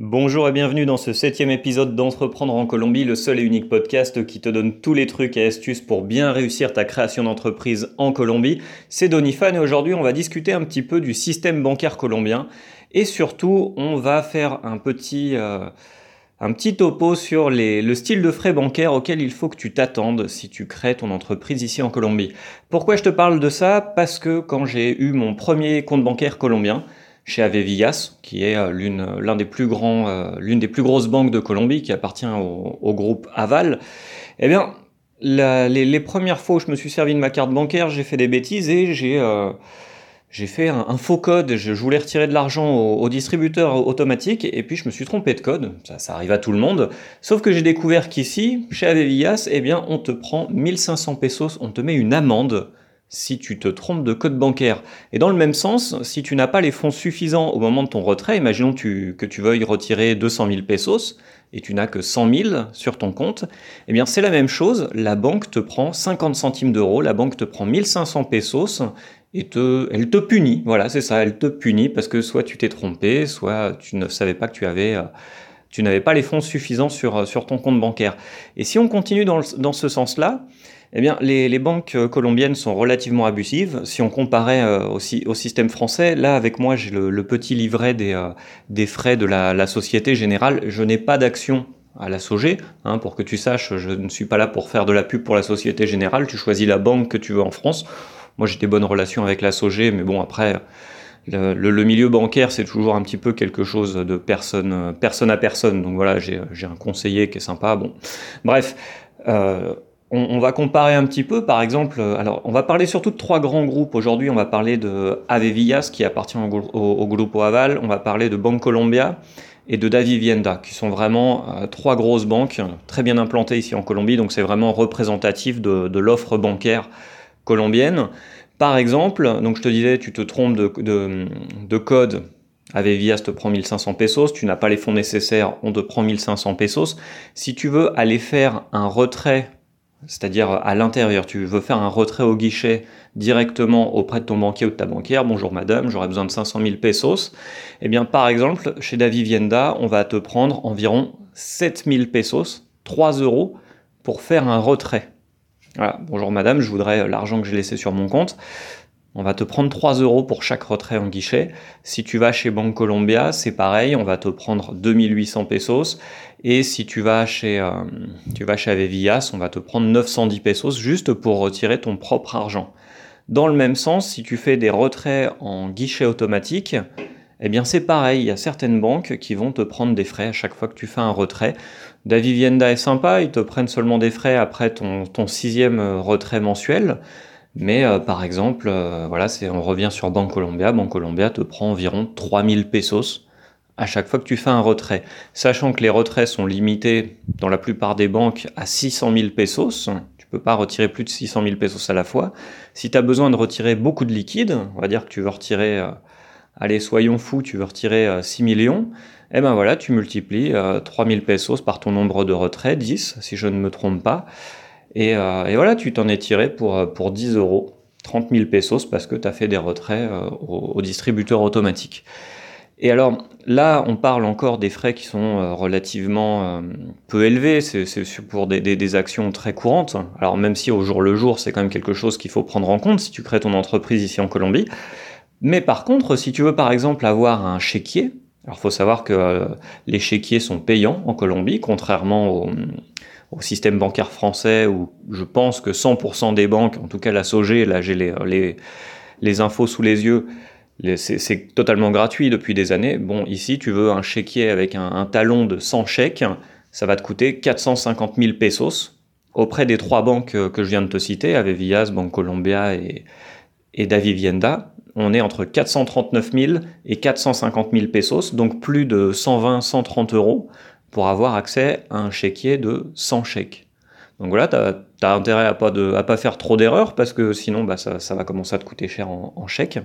Bonjour et bienvenue dans ce septième épisode d'Entreprendre en Colombie, le seul et unique podcast qui te donne tous les trucs et astuces pour bien réussir ta création d'entreprise en Colombie. C'est Donifan et aujourd'hui on va discuter un petit peu du système bancaire colombien et surtout on va faire un petit, euh, un petit topo sur le style de frais bancaires auquel il faut que tu t'attendes si tu crées ton entreprise ici en Colombie. Pourquoi je te parle de ça? Parce que quand j'ai eu mon premier compte bancaire colombien, chez Avevillas, qui est euh, l'une, l'un des plus euh, des plus grosses banques de Colombie, qui appartient au, groupe Aval. Eh bien, les, premières fois où je me suis servi de ma carte bancaire, j'ai fait des bêtises et j'ai euh, j'ai fait un, faux code. Je, voulais retirer de l'argent au, distributeur automatique et puis je me suis trompé de code. Ça, ça arrive à tout le monde. Sauf que j'ai découvert qu'ici, chez Avevillas, eh bien, on te prend 1500 pesos, on te met une amende si tu te trompes de code bancaire. Et dans le même sens, si tu n'as pas les fonds suffisants au moment de ton retrait, imaginons que tu veuilles retirer 200 000 pesos et tu n'as que 100 000 sur ton compte, eh bien c'est la même chose, la banque te prend 50 centimes d'euros, la banque te prend 1500 pesos et elle te punit, voilà c'est ça, elle te punit parce que soit tu t'es trompé, soit tu ne savais pas que tu avais... Euh, tu n'avais pas les fonds suffisants sur, sur ton compte bancaire. Et si on continue dans, dans ce sens-là, eh bien, les, banques euh, colombiennes sont relativement abusives. Si on comparait euh, aussi au système français, là, avec moi, j'ai le, petit livret des, euh, des frais de la, Société Générale. Je n'ai pas d'action à la SOG. Hein, pour que tu saches, je ne suis pas là pour faire de la pub pour la Société Générale. Tu choisis la banque que tu veux en France. Moi, j'ai des bonnes relations avec la SOG, mais bon, après, le, milieu bancaire, c'est toujours un petit peu quelque chose de personne, personne à personne. Donc voilà, j'ai un conseiller qui est sympa. Bon, bref. Euh, on, va comparer un petit peu, par exemple, alors on va parler surtout de trois grands groupes. Aujourd'hui, on va parler de Avevillas, qui appartient au, au, groupe Aval, on va parler de Banque Colombia et de Davivienda, qui sont vraiment euh, trois grosses banques très bien implantées ici en Colombie, donc c'est vraiment représentatif de, l'offre bancaire colombienne. Par exemple, donc je te disais, tu te trompes de, de code, Avevillas te prend 1500 pesos, tu n'as pas les fonds nécessaires, on te prend 1500 pesos. Si tu veux aller faire un retrait c'est-à-dire à l'intérieur, tu veux faire un retrait au guichet directement auprès de ton banquier ou de ta banquière, bonjour madame, j'aurais besoin de 500 000 pesos, eh bien par exemple, chez Davivienda, on va te prendre environ 7000 pesos, 3 euros, pour faire un retrait. Bonjour madame, je voudrais l'argent que j'ai laissé sur mon compte. On va te prendre 3 euros pour chaque retrait en guichet. Si tu vas chez Banque Colombia, c'est pareil, on va te prendre 2800 pesos. Et si tu vas chez, euh, tu vas chez on va te prendre 910 pesos juste pour retirer ton propre argent. Dans le même sens, si tu fais des retraits en guichet automatique, eh bien c'est pareil, il y a certaines banques qui vont te prendre des frais à chaque fois que tu fais un retrait. Davivienda est sympa, ils te prennent seulement des frais après ton, sixième retrait mensuel. Mais euh, par exemple, euh, voilà, on revient sur Banque Colombia. Banque Colombia te prend environ 3000 pesos à chaque fois que tu fais un retrait. Sachant que les retraits sont limités dans la plupart des banques à 600 000 pesos. Tu peux pas retirer plus de 600 000 pesos à la fois. Si tu as besoin de retirer beaucoup de liquide, on va dire que tu veux retirer, euh, allez, soyons fous, tu veux retirer 6 millions, eh ben voilà, tu multiplies 3000 pesos par ton nombre de retraits, 10 si je ne me trompe pas. Euh, et, voilà, tu t'en es tiré pour, euh, pour 10 euros, 30 000 pesos, parce que tu as fait des retraits euh, au, distributeur automatique. Et alors là, on parle encore des frais qui sont relativement peu élevés, c'est pour des, des, actions très courantes. Alors même si au jour le jour, c'est quand même quelque chose qu'il faut prendre en compte si tu crées ton entreprise ici en Colombie. Mais par contre, si tu veux par exemple avoir un chéquier, alors faut savoir que les chéquiers sont payants en Colombie, contrairement au, système bancaire français où je pense que 100% des banques, en tout cas la SOG, là j'ai les, les, infos sous les yeux, c'est totalement gratuit depuis des années. Bon, ici, tu veux un chéquier avec un, talon de 100 chèques, ça va te coûter 450 000 pesos auprès des trois banques que je viens de te citer, Avevillas, Banque Colombia et, et Davivienda. On est entre 439 000 et 450 000 pesos, donc plus de 120-130 euros pour avoir accès à un chéquier de 100 chèques. Donc voilà, tu as, intérêt à pas, pas faire trop d'erreurs parce que sinon bah, ça, va commencer à te coûter cher en, en chèques.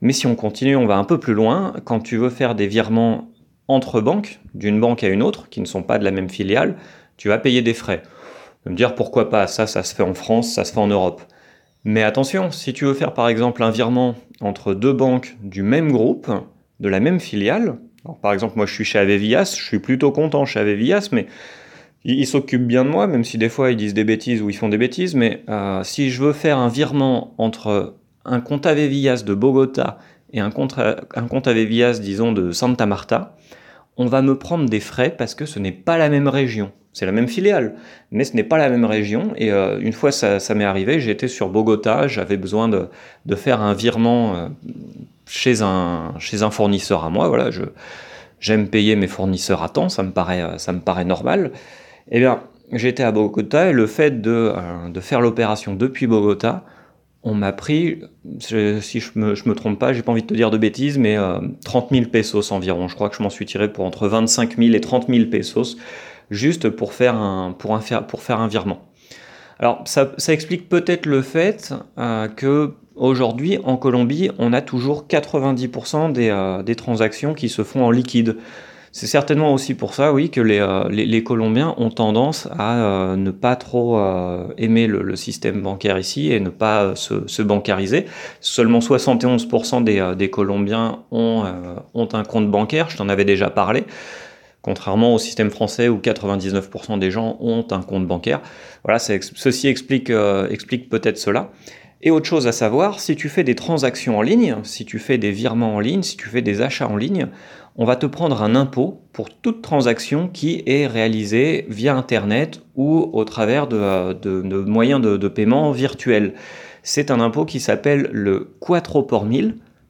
Mais si on continue, on va un peu plus loin. Quand tu veux faire des virements entre banques, d'une banque à une autre, qui ne sont pas de la même filiale, tu vas payer des frais. me dire pourquoi pas, ça, ça se fait en France, ça se fait en Europe. Mais attention, si tu veux faire par exemple un virement entre deux banques du même groupe, de la même filiale, par exemple, moi je suis chez Avevias, je suis plutôt content chez Avevias, mais ils s'occupent bien de moi, même si des fois ils disent des bêtises ou ils font des bêtises, mais euh, si je veux faire un virement entre un compte Avevias de Bogota et un compte, un compte Avevias, disons, de Santa Marta, on va me prendre des frais parce que ce n'est pas la même région. C'est la même filiale, mais ce n'est pas la même région. Et euh, une fois ça, m'est arrivé, j'étais sur Bogota, j'avais besoin de, faire un virement euh, chez, un, fournisseur à moi. Voilà, j'aime payer mes fournisseurs à temps, ça me paraît, ça me paraît normal. Eh bien, j'étais à Bogota et le fait de, euh, faire l'opération depuis Bogota, on m'a pris, si je me, me trompe pas, j'ai pas envie de te dire de bêtises, mais 30 000 pesos environ. Je crois que je m'en suis tiré pour entre 25 000 et 30 000 pesos juste pour faire un, pour un, pour faire un virement. Alors ça, explique peut-être le fait euh, que aujourd'hui en Colombie, on a toujours 90% des, euh, des, transactions qui se font en liquide. C'est certainement aussi pour ça, oui, que les, euh, les, Colombiens ont tendance à euh, ne pas trop aimer le, système bancaire ici et ne pas se, se bancariser. Seulement 71% des, des Colombiens ont, ont un compte bancaire, je t'en avais déjà parlé contrairement au système français où 99% des gens ont un compte bancaire. Voilà, ceci explique, euh, explique peut-être cela. Et autre chose à savoir, si tu fais des transactions en ligne, si tu fais des virements en ligne, si tu fais des achats en ligne, on va te prendre un impôt pour toute transaction qui est réalisée via Internet ou au travers de, moyens de, paiement virtuels. C'est un impôt qui s'appelle le Quattro por.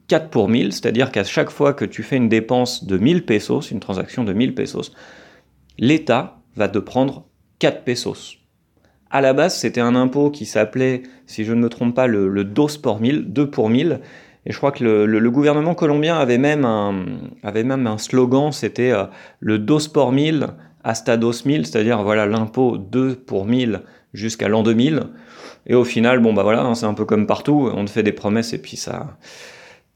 4 pour 1000, c'est-à-dire qu'à chaque fois que tu fais une dépense de 1000 pesos, une transaction de 1000 pesos, l'État va te prendre 4 pesos. À la base, c'était un impôt qui s'appelait, si je ne me trompe pas, le, le dos por 1000, 2 pour 1000. Et je crois que le, le, gouvernement colombien avait même un, slogan, c'était euh, le dos por 1000 hasta 2000, c'est-à-dire l'impôt 2 pour 1000 jusqu'à l'an 2000. Et au final, bah hein, c'est un peu comme partout, on te fait des promesses et puis ça,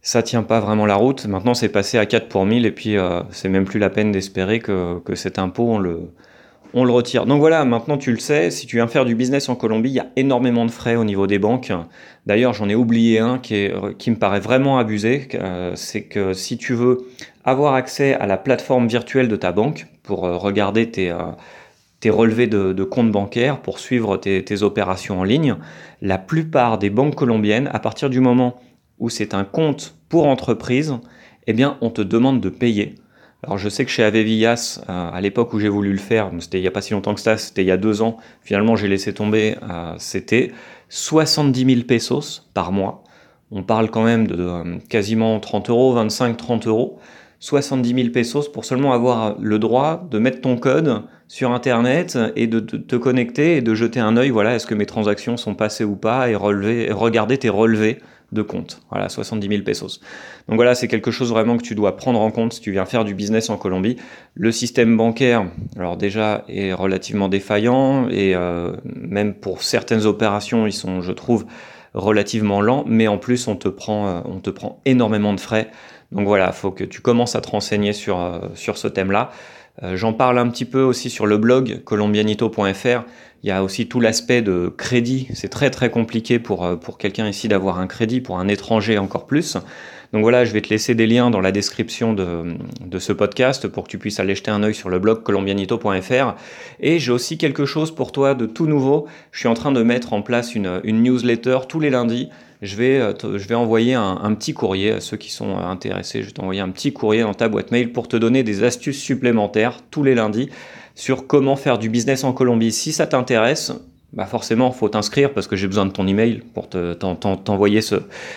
ça tient pas vraiment la route. Maintenant, c'est passé à 4 pour 1000 et puis euh, c'est même plus la peine d'espérer que, que, cet impôt, on le, on le retire. Donc voilà, maintenant tu le sais, si tu viens faire du business en Colombie, il y a énormément de frais au niveau des banques. D'ailleurs, j'en ai oublié un qui, est, qui me paraît vraiment abusé. Euh, c'est que si tu veux avoir accès à la plateforme virtuelle de ta banque pour euh, regarder tes, tes relevés de, de, compte bancaire, pour suivre tes opérations en ligne, la plupart des banques colombiennes, à partir du moment où c'est un compte pour entreprise, eh bien, on te demande de payer. Alors, je sais que chez Avevillas, euh, à l'époque où j'ai voulu le faire, c'était il n'y a pas si longtemps que ça, c'était il y a deux ans, finalement, j'ai laissé tomber, euh, c'était 70 000 pesos par mois. On parle quand même de euh, quasiment 30 euros, 25-30 euros. 70 000 pesos pour seulement avoir le droit de mettre ton code sur Internet et de, te connecter et de jeter un œil, voilà, est-ce que mes transactions sont passées ou pas, et relever, regarder tes relevés de compte. Voilà, 70 000 pesos. Donc voilà, c'est quelque chose vraiment que tu dois prendre en compte si tu viens faire du business en Colombie. Le système bancaire, alors déjà, est relativement défaillant et euh, même pour certaines opérations, ils sont, je trouve, relativement lents, mais en plus, on te prend, euh, on te prend énormément de frais. Donc voilà, il faut que tu commences à te renseigner sur, euh, sur ce thème-là. Euh, j'en parle un petit peu aussi sur le blog colombianito.fr. Il y a aussi tout l'aspect de crédit. C'est très très compliqué pour, euh, pour quelqu'un ici d'avoir un crédit, pour un étranger encore plus. Donc voilà, je vais te laisser des liens dans la description de, de ce podcast pour que tu puisses aller jeter un œil sur le blog colombianito.fr. Et j'ai aussi quelque chose pour toi de tout nouveau. Je suis en train de mettre en place une, une newsletter tous les lundis je vais, euh, je vais envoyer un, petit courrier à ceux qui sont intéressés. Je vais t'envoyer un petit courrier dans ta boîte mail pour te donner des astuces supplémentaires tous les lundis sur comment faire du business en Colombie. Si ça t'intéresse, bah forcément, faut t'inscrire parce que j'ai besoin de ton email pour t'envoyer ce,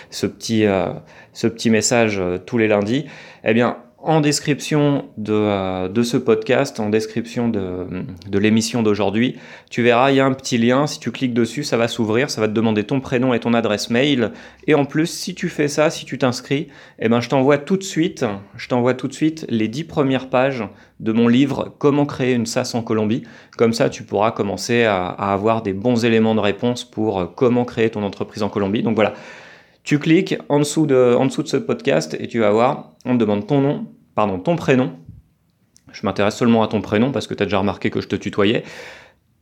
ce, petit, euh, ce petit message euh, tous les lundis. Eh bien, en description de, euh, de, ce podcast, en description de, de l'émission d'aujourd'hui, tu verras, il y a un petit lien. Si tu cliques dessus, ça va s'ouvrir, ça va te demander ton prénom et ton adresse mail. Et en plus, si tu fais ça, si tu t'inscris, eh ben, je t'envoie tout de suite, je t'envoie tout de suite les dix premières pages de mon livre Comment créer une SaaS en Colombie. Comme ça, tu pourras commencer à, à avoir des bons éléments de réponse pour euh, comment créer ton entreprise en Colombie. Donc voilà. Tu cliques en dessous, de, en dessous de ce podcast et tu vas voir, on te demande ton nom, pardon, ton prénom. Je m'intéresse seulement à ton prénom parce que tu as déjà remarqué que je te tutoyais.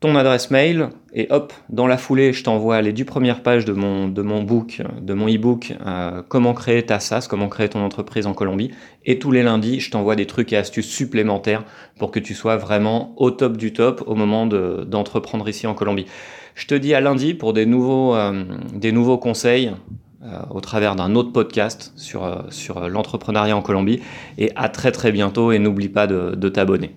ton adresse mail et hop, dans la foulée, je t'envoie les 10 premières pages de mon, de mon book, de mon e-book, euh, comment créer ta SaaS, comment créer ton entreprise en Colombie. Et tous les lundis, je t'envoie des trucs et astuces supplémentaires pour que tu sois vraiment au top du top au moment d'entreprendre ici en Colombie. Je te dis à lundi pour des nouveaux, euh, des nouveaux conseils au travers d'un autre podcast sur, sur l'entrepreneuriat en Colombie. Et à très très bientôt et n'oublie pas de t'abonner.